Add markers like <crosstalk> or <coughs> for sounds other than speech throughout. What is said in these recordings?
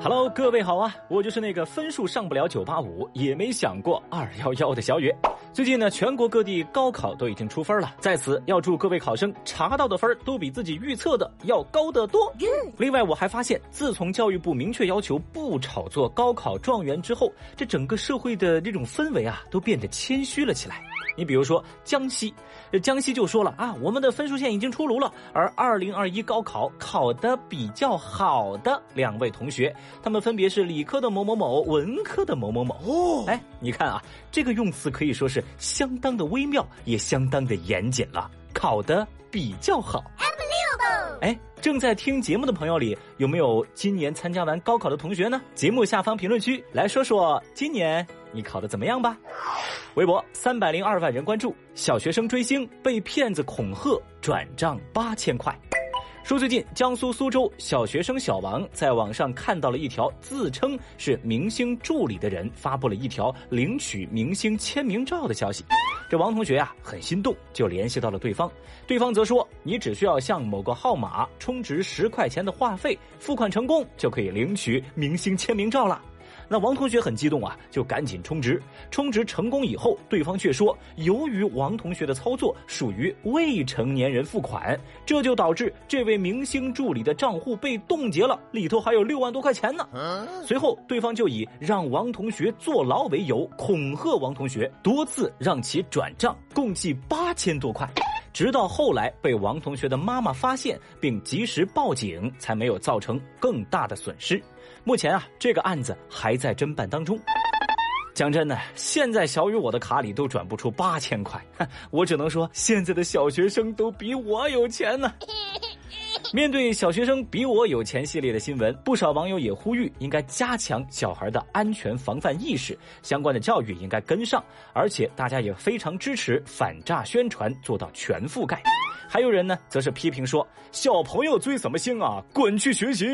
Hello，各位好啊，我就是那个分数上不了九八五，也没想过二幺幺的小雨。最近呢，全国各地高考都已经出分了，在此要祝各位考生查到的分都比自己预测的要高得多。另外，我还发现，自从教育部明确要求不炒作高考状元之后，这整个社会的这种氛围啊，都变得谦虚了起来。你比如说江西，江西就说了啊，我们的分数线已经出炉了。而二零二一高考考得比较好的两位同学，他们分别是理科的某某某，文科的某某某。哦，哎，你看啊，这个用词可以说是相当的微妙，也相当的严谨了。考得比较好。哎，正在听节目的朋友里，有没有今年参加完高考的同学呢？节目下方评论区来说说今年你考的怎么样吧。微博三百零二万人关注，小学生追星被骗子恐吓，转账八千块。说最近江苏苏州小学生小王在网上看到了一条自称是明星助理的人发布了一条领取明星签名照的消息，这王同学啊很心动，就联系到了对方，对方则说你只需要向某个号码充值十块钱的话费，付款成功就可以领取明星签名照了。那王同学很激动啊，就赶紧充值。充值成功以后，对方却说，由于王同学的操作属于未成年人付款，这就导致这位明星助理的账户被冻结了，里头还有六万多块钱呢。随后，对方就以让王同学坐牢为由，恐吓王同学，多次让其转账，共计八千多块。直到后来被王同学的妈妈发现并及时报警，才没有造成更大的损失。目前啊，这个案子还在侦办当中。讲真的，现在小雨我的卡里都转不出八千块，我只能说现在的小学生都比我有钱呢。<laughs> <laughs> 面对小学生比我有钱系列的新闻，不少网友也呼吁应该加强小孩的安全防范意识，相关的教育应该跟上，而且大家也非常支持反诈宣传做到全覆盖。还有人呢，则是批评说小朋友追什么星啊，滚去学习。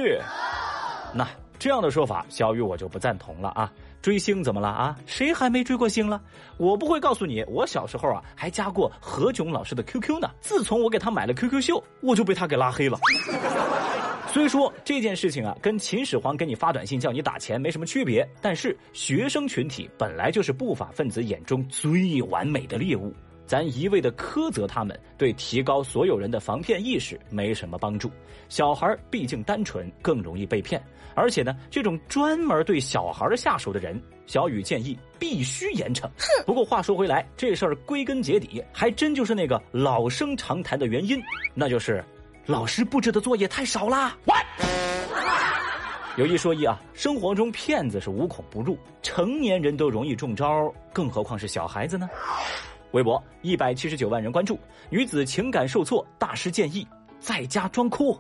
那这样的说法，小雨我就不赞同了啊。追星怎么了啊？谁还没追过星了？我不会告诉你，我小时候啊还加过何炅老师的 QQ 呢。自从我给他买了 QQ 秀，我就被他给拉黑了。虽说这件事情啊，跟秦始皇给你发短信叫你打钱没什么区别。但是学生群体本来就是不法分子眼中最完美的猎物。咱一味的苛责他们，对提高所有人的防骗意识没什么帮助。小孩毕竟单纯，更容易被骗。而且呢，这种专门对小孩下手的人，小雨建议必须严惩。不过话说回来，这事儿归根结底，还真就是那个老生常谈的原因，那就是老师布置的作业太少啦。有一说一啊，生活中骗子是无孔不入，成年人都容易中招，更何况是小孩子呢？微博一百七十九万人关注，女子情感受挫，大师建议在家装哭。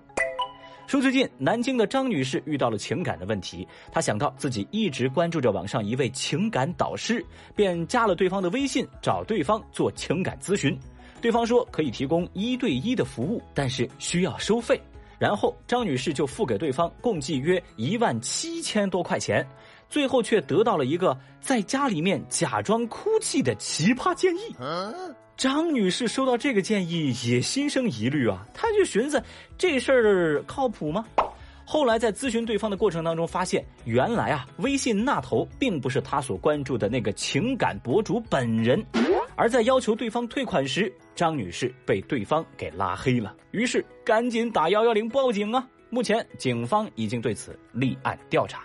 说最近南京的张女士遇到了情感的问题，她想到自己一直关注着网上一位情感导师，便加了对方的微信，找对方做情感咨询。对方说可以提供一对一的服务，但是需要收费。然后张女士就付给对方共计约一万七千多块钱。最后却得到了一个在家里面假装哭泣的奇葩建议。张女士收到这个建议也心生疑虑啊，她就寻思这事儿靠谱吗？后来在咨询对方的过程当中，发现原来啊，微信那头并不是她所关注的那个情感博主本人，而在要求对方退款时，张女士被对方给拉黑了，于是赶紧打幺幺零报警啊。目前警方已经对此立案调查。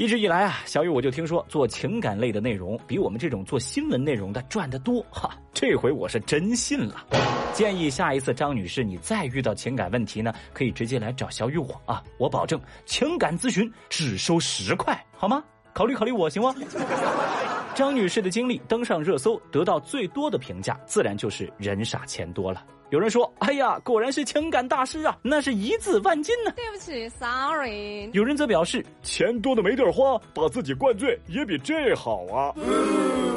一直以来啊，小雨我就听说做情感类的内容比我们这种做新闻内容的赚得多哈。这回我是真信了。建议下一次张女士你再遇到情感问题呢，可以直接来找小雨我啊，我保证情感咨询只收十块，好吗？考虑考虑我行吗？张女士的经历登上热搜，得到最多的评价，自然就是人傻钱多了。有人说：“哎呀，果然是情感大师啊，那是一字万金呢。”对不起，sorry。有人则表示：“钱多的没地儿花，把自己灌醉也比这好啊。”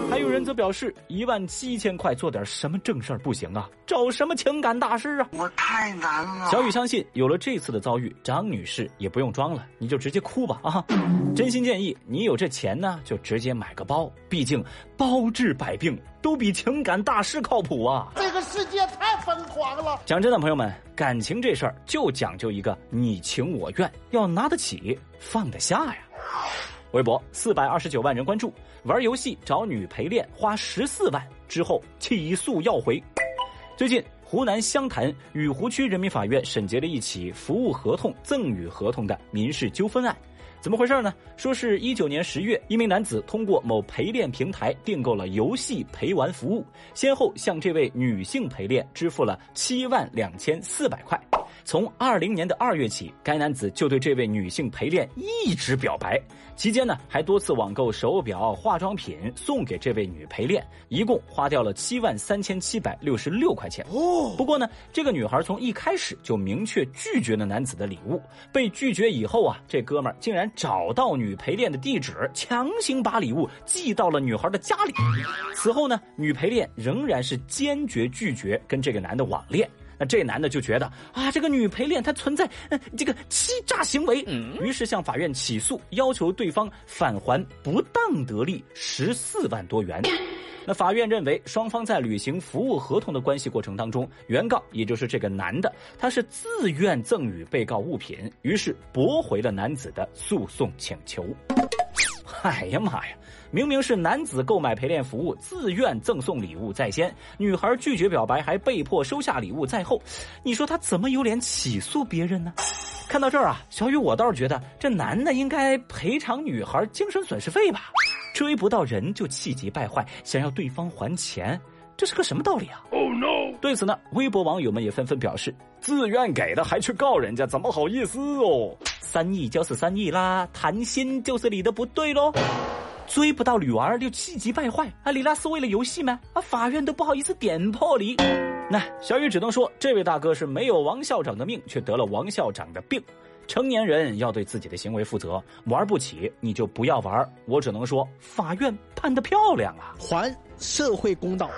还有人则表示，一万七千块做点什么正事儿不行啊？找什么情感大师啊？我太难了。小雨相信，有了这次的遭遇，张女士也不用装了，你就直接哭吧啊！真心建议，你有这钱呢，就直接买个包，毕竟包治百病都比情感大师靠谱啊！这个世界太疯狂了。讲真的，朋友们，感情这事儿就讲究一个你情我愿，要拿得起，放得下呀。微博四百二十九万人关注，玩游戏找女陪练花十四万之后起诉要回。最近，湖南湘潭雨湖区人民法院审结了一起服务合同赠与合同的民事纠纷案。怎么回事呢？说是一九年十月，一名男子通过某陪练平台订购了游戏陪玩服务，先后向这位女性陪练支付了七万两千四百块。从二零年的二月起，该男子就对这位女性陪练一直表白，期间呢还多次网购手表、化妆品送给这位女陪练，一共花掉了七万三千七百六十六块钱。哦，不过呢，这个女孩从一开始就明确拒绝了男子的礼物，被拒绝以后啊，这哥们儿竟然找到女陪练的地址，强行把礼物寄到了女孩的家里。此后呢，女陪练仍然是坚决拒绝跟这个男的网恋。那这男的就觉得啊，这个女陪练她存在这个欺诈行为，于是向法院起诉，要求对方返还不当得利十四万多元。那法院认为，双方在履行服务合同的关系过程当中，原告也就是这个男的，他是自愿赠与被告物品，于是驳回了男子的诉讼请求。<laughs> 哎呀妈呀！明明是男子购买陪练服务，自愿赠送礼物在先，女孩拒绝表白，还被迫收下礼物在后。你说他怎么有脸起诉别人呢？看到这儿啊，小雨我倒是觉得这男的应该赔偿女孩精神损失费吧？追不到人就气急败坏，想要对方还钱，这是个什么道理啊？Oh no！对此呢，微博网友们也纷纷表示：自愿给的还去告人家，怎么好意思哦？三亿就是三亿啦，谈心就是你的不对喽。追不到女娃就气急败坏啊！你那是为了游戏吗？啊！法院都不好意思点破你。那小雨只能说，这位大哥是没有王校长的命，却得了王校长的病。成年人要对自己的行为负责，玩不起你就不要玩。我只能说，法院判的漂亮啊！还社会公道。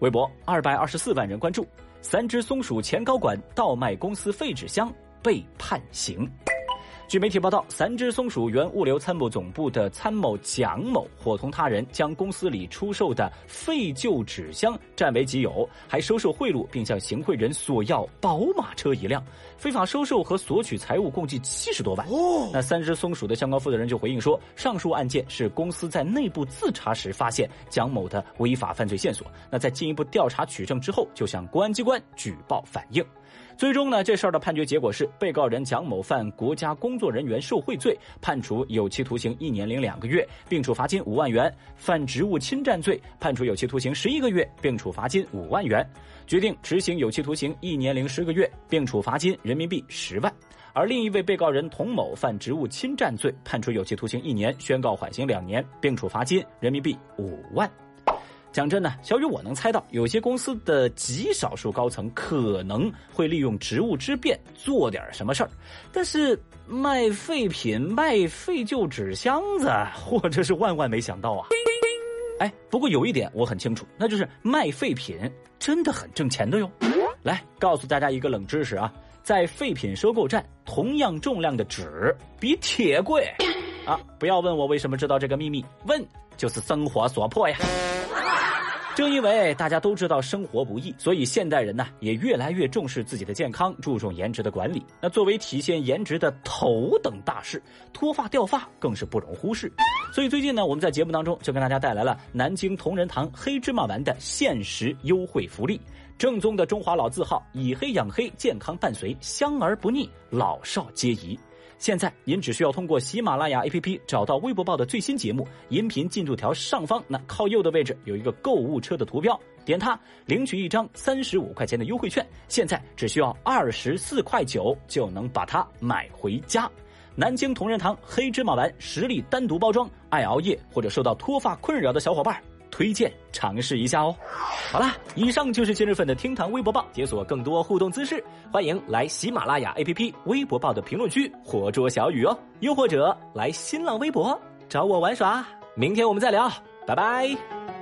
微博二百二十四万人关注，三只松鼠前高管倒卖公司废纸箱被判刑。据媒体报道，三只松鼠原物流参谋总部的参谋蒋某伙同他人将公司里出售的废旧纸箱占为己有，还收受贿赂，并向行贿人索要宝马车一辆，非法收受和索取财物共计七十多万。哦，那三只松鼠的相关负责人就回应说，上述案件是公司在内部自查时发现蒋某的违法犯罪线索，那在进一步调查取证之后，就向公安机关举报反映。最终呢，这事儿的判决结果是，被告人蒋某犯国家工作人员受贿罪，判处有期徒刑一年零两个月，并处罚金五万元；犯职务侵占罪，判处有期徒刑十一个月，并处罚金五万元，决定执行有期徒刑一年零十个月，并处罚金人民币十万。而另一位被告人童某犯职务侵占罪，判处有期徒刑一年，宣告缓刑两年，并处罚金人民币五万。讲真的，小雨我能猜到，有些公司的极少数高层可能会利用职务之便做点什么事儿，但是卖废品、卖废旧纸箱子，或者是万万没想到啊！哎，不过有一点我很清楚，那就是卖废品真的很挣钱的哟。来告诉大家一个冷知识啊，在废品收购站，同样重量的纸比铁贵 <coughs> 啊！不要问我为什么知道这个秘密，问就是生活所迫呀。正因为大家都知道生活不易，所以现代人呢也越来越重视自己的健康，注重颜值的管理。那作为体现颜值的头等大事，脱发掉发更是不容忽视。所以最近呢，我们在节目当中就跟大家带来了南京同仁堂黑芝麻丸的限时优惠福利，正宗的中华老字号，以黑养黑，健康伴随，香而不腻，老少皆宜。现在您只需要通过喜马拉雅 APP 找到微博报的最新节目，音频进度条上方那靠右的位置有一个购物车的图标，点它领取一张三十五块钱的优惠券，现在只需要二十四块九就能把它买回家。南京同仁堂黑芝麻丸实力单独包装，爱熬夜或者受到脱发困扰的小伙伴。推荐尝试一下哦。好啦，以上就是今日份的厅堂微博报，解锁更多互动姿势，欢迎来喜马拉雅 APP 微博报的评论区活捉小雨哦，又或者来新浪微博找我玩耍。明天我们再聊，拜拜。